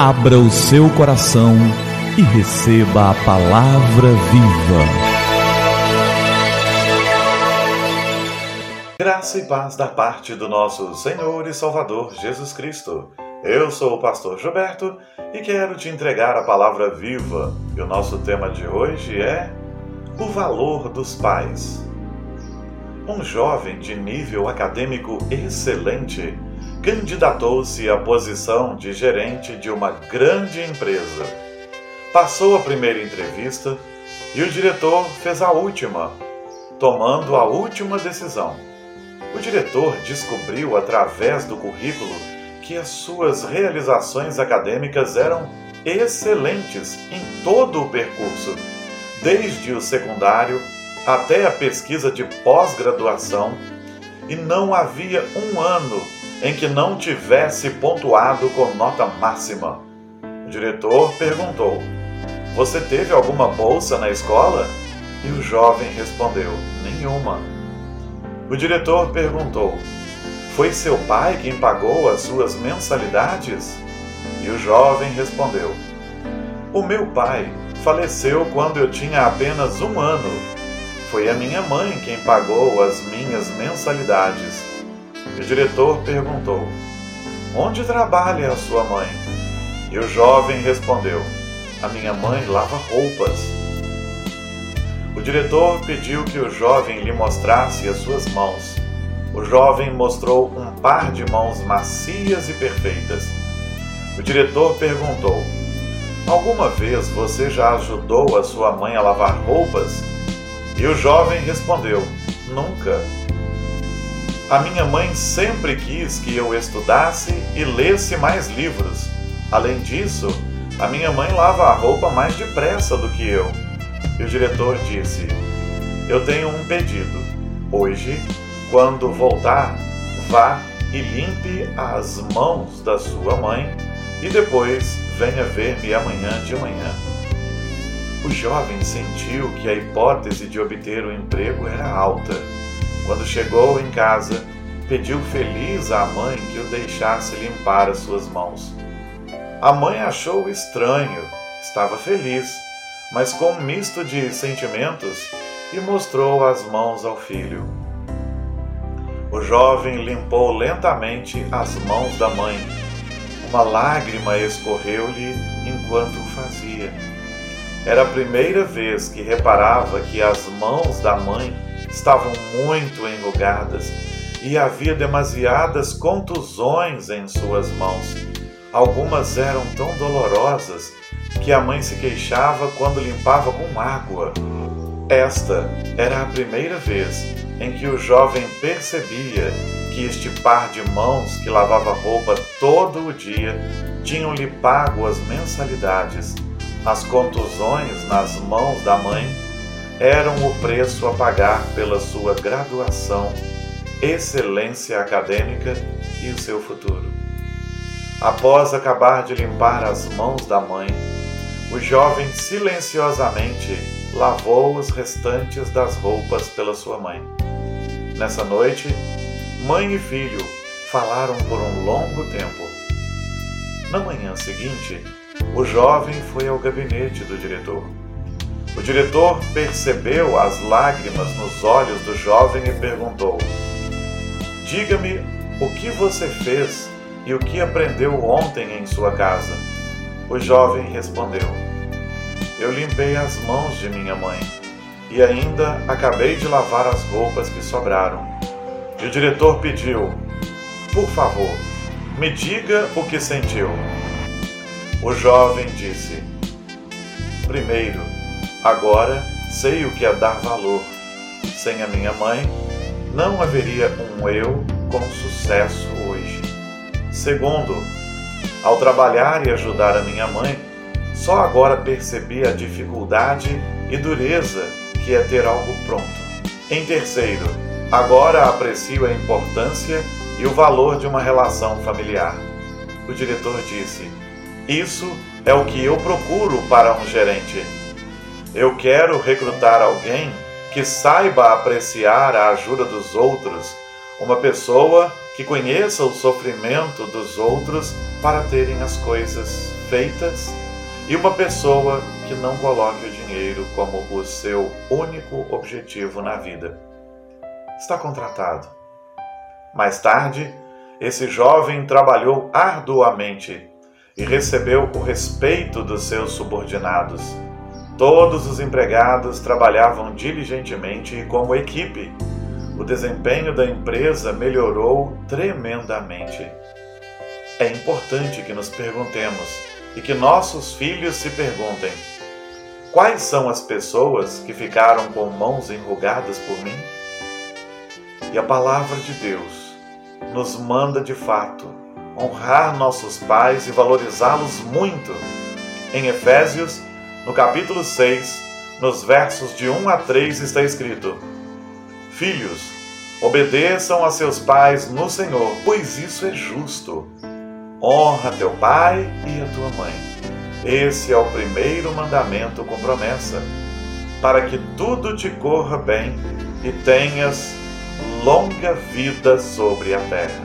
Abra o seu coração e receba a palavra viva. Graça e paz da parte do nosso Senhor e Salvador Jesus Cristo. Eu sou o pastor Gilberto e quero te entregar a palavra viva. E o nosso tema de hoje é o valor dos pais. Um jovem de nível acadêmico excelente candidatou-se à posição de gerente de uma grande empresa. Passou a primeira entrevista e o diretor fez a última, tomando a última decisão. O diretor descobriu através do currículo que as suas realizações acadêmicas eram excelentes em todo o percurso, desde o secundário até a pesquisa de pós-graduação, e não havia um ano em que não tivesse pontuado com nota máxima. O diretor perguntou: Você teve alguma bolsa na escola? E o jovem respondeu: Nenhuma. O diretor perguntou: Foi seu pai quem pagou as suas mensalidades? E o jovem respondeu: O meu pai faleceu quando eu tinha apenas um ano. Foi a minha mãe quem pagou as minhas mensalidades. O diretor perguntou: Onde trabalha a sua mãe? E o jovem respondeu: A minha mãe lava roupas. O diretor pediu que o jovem lhe mostrasse as suas mãos. O jovem mostrou um par de mãos macias e perfeitas. O diretor perguntou: Alguma vez você já ajudou a sua mãe a lavar roupas? E o jovem respondeu: Nunca. A minha mãe sempre quis que eu estudasse e lesse mais livros. Além disso, a minha mãe lava a roupa mais depressa do que eu. E o diretor disse: Eu tenho um pedido. Hoje, quando voltar, vá e limpe as mãos da sua mãe e depois venha ver-me amanhã de manhã. O jovem sentiu que a hipótese de obter o emprego era alta quando chegou em casa, pediu feliz à mãe que o deixasse limpar as suas mãos. A mãe achou estranho, estava feliz, mas com um misto de sentimentos, e mostrou as mãos ao filho. O jovem limpou lentamente as mãos da mãe. Uma lágrima escorreu-lhe enquanto o fazia. Era a primeira vez que reparava que as mãos da mãe estavam muito enrugadas e havia demasiadas contusões em suas mãos. Algumas eram tão dolorosas que a mãe se queixava quando limpava com água. Esta era a primeira vez em que o jovem percebia que este par de mãos que lavava roupa todo o dia tinham-lhe pago as mensalidades. As contusões nas mãos da mãe eram o preço a pagar pela sua graduação, excelência acadêmica e o seu futuro. Após acabar de limpar as mãos da mãe, o jovem silenciosamente lavou os restantes das roupas pela sua mãe. Nessa noite, mãe e filho falaram por um longo tempo. Na manhã seguinte, o jovem foi ao gabinete do diretor. O diretor percebeu as lágrimas nos olhos do jovem e perguntou: Diga-me o que você fez e o que aprendeu ontem em sua casa. O jovem respondeu: Eu limpei as mãos de minha mãe e ainda acabei de lavar as roupas que sobraram. E o diretor pediu: Por favor, me diga o que sentiu. O jovem disse: Primeiro, Agora sei o que é dar valor. Sem a minha mãe, não haveria um eu com sucesso hoje. Segundo, ao trabalhar e ajudar a minha mãe, só agora percebi a dificuldade e dureza que é ter algo pronto. Em terceiro, agora aprecio a importância e o valor de uma relação familiar. O diretor disse: Isso é o que eu procuro para um gerente eu quero recrutar alguém que saiba apreciar a ajuda dos outros, uma pessoa que conheça o sofrimento dos outros para terem as coisas feitas e uma pessoa que não coloque o dinheiro como o seu único objetivo na vida. Está contratado. Mais tarde, esse jovem trabalhou arduamente e recebeu o respeito dos seus subordinados. Todos os empregados trabalhavam diligentemente e como equipe o desempenho da empresa melhorou tremendamente. É importante que nos perguntemos e que nossos filhos se perguntem: quais são as pessoas que ficaram com mãos enrugadas por mim? E a palavra de Deus nos manda de fato honrar nossos pais e valorizá-los muito. Em Efésios, no capítulo 6, nos versos de 1 a 3 está escrito: Filhos, obedeçam a seus pais no Senhor, pois isso é justo. Honra teu pai e a tua mãe. Esse é o primeiro mandamento com promessa, para que tudo te corra bem e tenhas longa vida sobre a terra.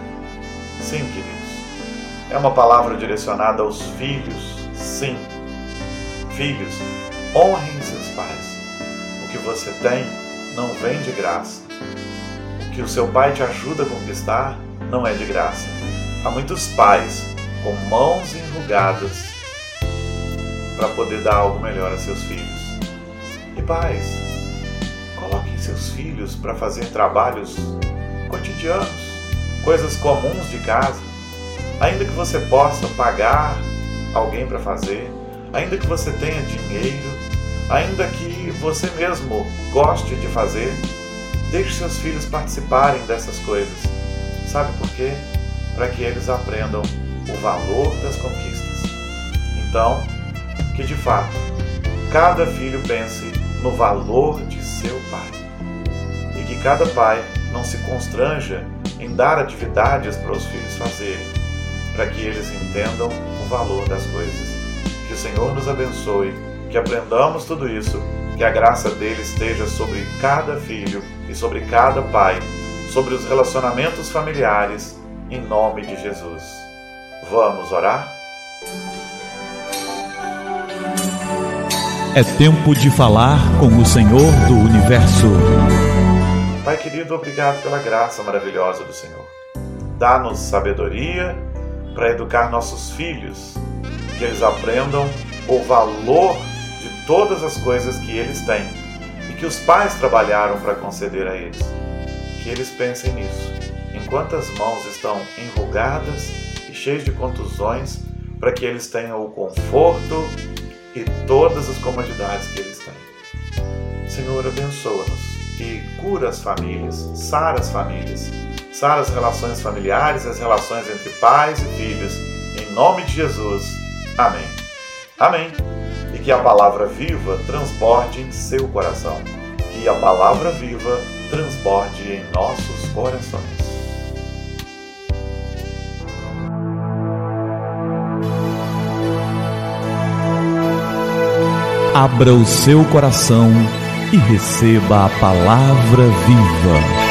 Sim, queridos, é uma palavra direcionada aos filhos, sim. Filhos, honrem seus pais. O que você tem não vem de graça que o seu pai te ajuda a conquistar não é de graça. Há muitos pais com mãos enrugadas para poder dar algo melhor a seus filhos. E pais, coloquem seus filhos para fazer trabalhos cotidianos, coisas comuns de casa, ainda que você possa pagar alguém para fazer, ainda que você tenha dinheiro, ainda que você mesmo goste de fazer, Deixe seus filhos participarem dessas coisas. Sabe por quê? Para que eles aprendam o valor das conquistas. Então, que de fato, cada filho pense no valor de seu pai. E que cada pai não se constranja em dar atividades para os filhos fazerem, para que eles entendam o valor das coisas. Que o Senhor nos abençoe, que aprendamos tudo isso que a graça dele esteja sobre cada filho e sobre cada pai, sobre os relacionamentos familiares, em nome de Jesus. Vamos orar? É tempo de falar com o Senhor do universo. Pai querido, obrigado pela graça maravilhosa do Senhor. Dá-nos sabedoria para educar nossos filhos, que eles aprendam o valor todas as coisas que eles têm e que os pais trabalharam para conceder a eles. Que eles pensem nisso, enquanto as mãos estão enrugadas e cheias de contusões, para que eles tenham o conforto e todas as comodidades que eles têm. Senhor, abençoa-nos e cura as famílias, sara as famílias, sara as relações familiares, as relações entre pais e filhos. Em nome de Jesus. Amém. Amém e que a palavra viva transborde em seu coração. Que a palavra viva transborde em nossos corações. Abra o seu coração e receba a palavra viva.